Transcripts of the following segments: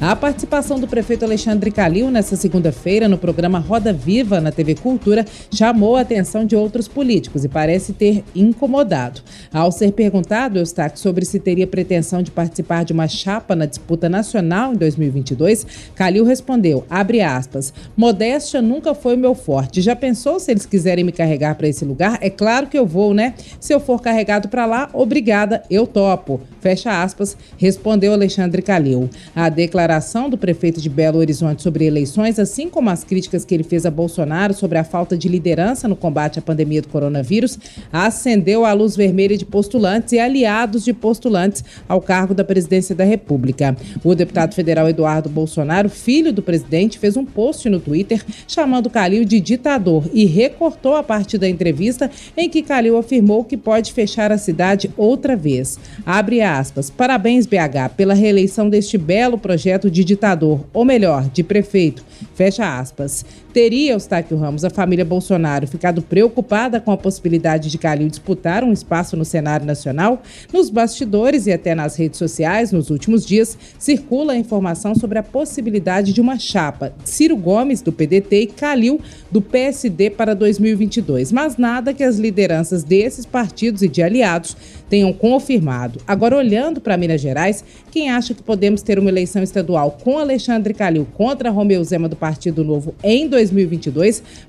A participação do prefeito Alexandre Calil nesta segunda-feira no programa Roda Viva na TV Cultura chamou a atenção de outros políticos e parece ter incomodado. Ao ser perguntado, Eustáquio, sobre se teria pretensão de participar de uma chapa na disputa nacional em 2022, Calil respondeu, abre aspas, modéstia nunca foi o meu forte. Já pensou se eles quiserem me carregar para esse lugar? É claro que eu vou, né? Se eu for carregado para lá, obrigada, eu topo. Fecha aspas, respondeu Alexandre Calil. A declaração declaração do prefeito de Belo Horizonte sobre eleições, assim como as críticas que ele fez a Bolsonaro sobre a falta de liderança no combate à pandemia do coronavírus, acendeu a luz vermelha de postulantes e aliados de postulantes ao cargo da presidência da República. O deputado federal Eduardo Bolsonaro, filho do presidente, fez um post no Twitter chamando Calil de ditador e recortou a parte da entrevista em que Calil afirmou que pode fechar a cidade outra vez. Abre aspas. Parabéns, BH, pela reeleição deste belo projeto projeto de ditador, ou melhor, de prefeito, fecha aspas. Teria, Eustáquio Ramos, a família Bolsonaro ficado preocupada com a possibilidade de Calil disputar um espaço no cenário nacional? Nos bastidores e até nas redes sociais, nos últimos dias, circula a informação sobre a possibilidade de uma chapa Ciro Gomes, do PDT, e Calil, do PSD, para 2022. Mas nada que as lideranças desses partidos e de aliados tenham confirmado. Agora, olhando para Minas Gerais, quem acha que podemos ter uma eleição estadual com Alexandre Calil contra Romeu Zema do Partido Novo em 2022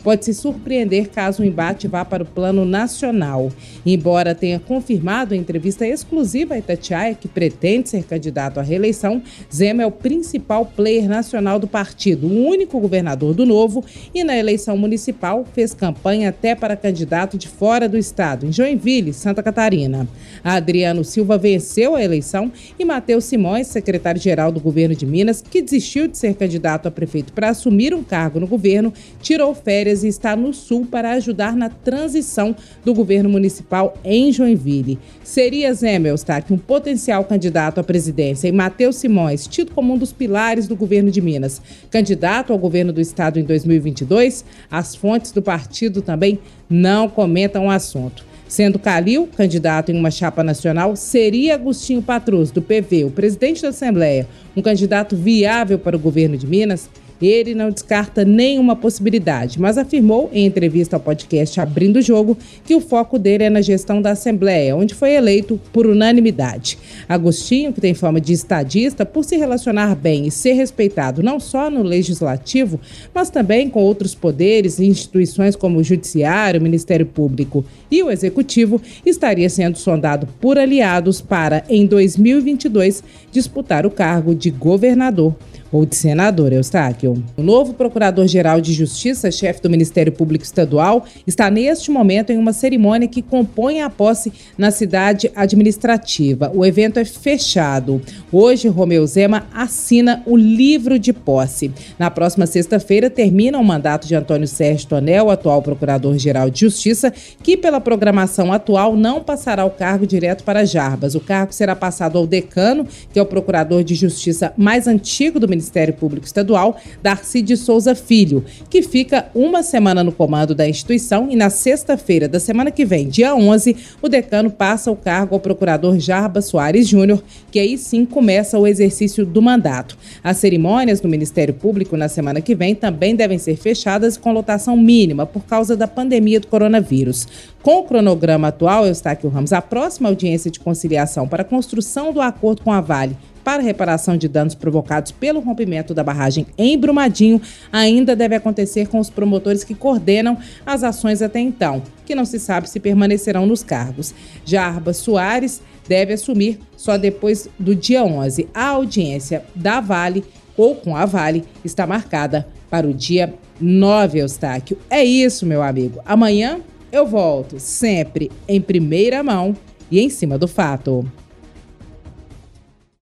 pode se surpreender caso o embate vá para o plano nacional. Embora tenha confirmado em entrevista exclusiva a Itatiaia que pretende ser candidato à reeleição, Zema é o principal player nacional do partido, o único governador do Novo e na eleição municipal fez campanha até para candidato de fora do estado, em Joinville, Santa Catarina. Adriano Silva venceu a eleição e Matheus Simões, secretário-geral do governo de Minas, que desistiu de ser candidato a prefeito para assumir um cargo no governo, tirou férias e está no Sul para ajudar na transição do governo municipal em Joinville. Seria Zé Eustáquio um potencial candidato à presidência e Matheus Simões, tido como um dos pilares do governo de Minas, candidato ao governo do estado em 2022? As fontes do partido também não comentam o assunto. Sendo Calil candidato em uma chapa nacional, seria Agostinho Patrus, do PV, o presidente da Assembleia, um candidato viável para o governo de Minas? Ele não descarta nenhuma possibilidade, mas afirmou em entrevista ao podcast Abrindo o Jogo que o foco dele é na gestão da Assembleia, onde foi eleito por unanimidade. Agostinho, que tem fama de estadista, por se relacionar bem e ser respeitado não só no legislativo, mas também com outros poderes e instituições como o Judiciário, o Ministério Público e o Executivo, estaria sendo sondado por aliados para, em 2022, disputar o cargo de governador ou de senador, Eustáquio. O novo Procurador-Geral de Justiça, chefe do Ministério Público Estadual, está neste momento em uma cerimônia que compõe a posse na cidade administrativa. O evento é fechado. Hoje, Romeu Zema assina o livro de posse. Na próxima sexta-feira, termina o mandato de Antônio Sérgio Tonel, atual Procurador-Geral de Justiça, que, pela programação atual, não passará o cargo direto para Jarbas. O cargo será passado ao decano, que é o Procurador de Justiça mais antigo do Ministério Ministério Público Estadual, Darcy de Souza Filho, que fica uma semana no comando da instituição e na sexta-feira da semana que vem, dia 11, o decano passa o cargo ao procurador Jarba Soares Júnior, que aí sim começa o exercício do mandato. As cerimônias no Ministério Público na semana que vem também devem ser fechadas com lotação mínima por causa da pandemia do coronavírus. Com o cronograma atual, Eustáquio Ramos, a próxima audiência de conciliação para a construção do acordo com a Vale para reparação de danos provocados pelo rompimento da barragem em Brumadinho ainda deve acontecer com os promotores que coordenam as ações até então, que não se sabe se permanecerão nos cargos. Jarba Soares deve assumir só depois do dia 11. A audiência da Vale ou com a Vale está marcada para o dia 9, Eustáquio. É isso, meu amigo. Amanhã eu volto, sempre em primeira mão e em cima do fato.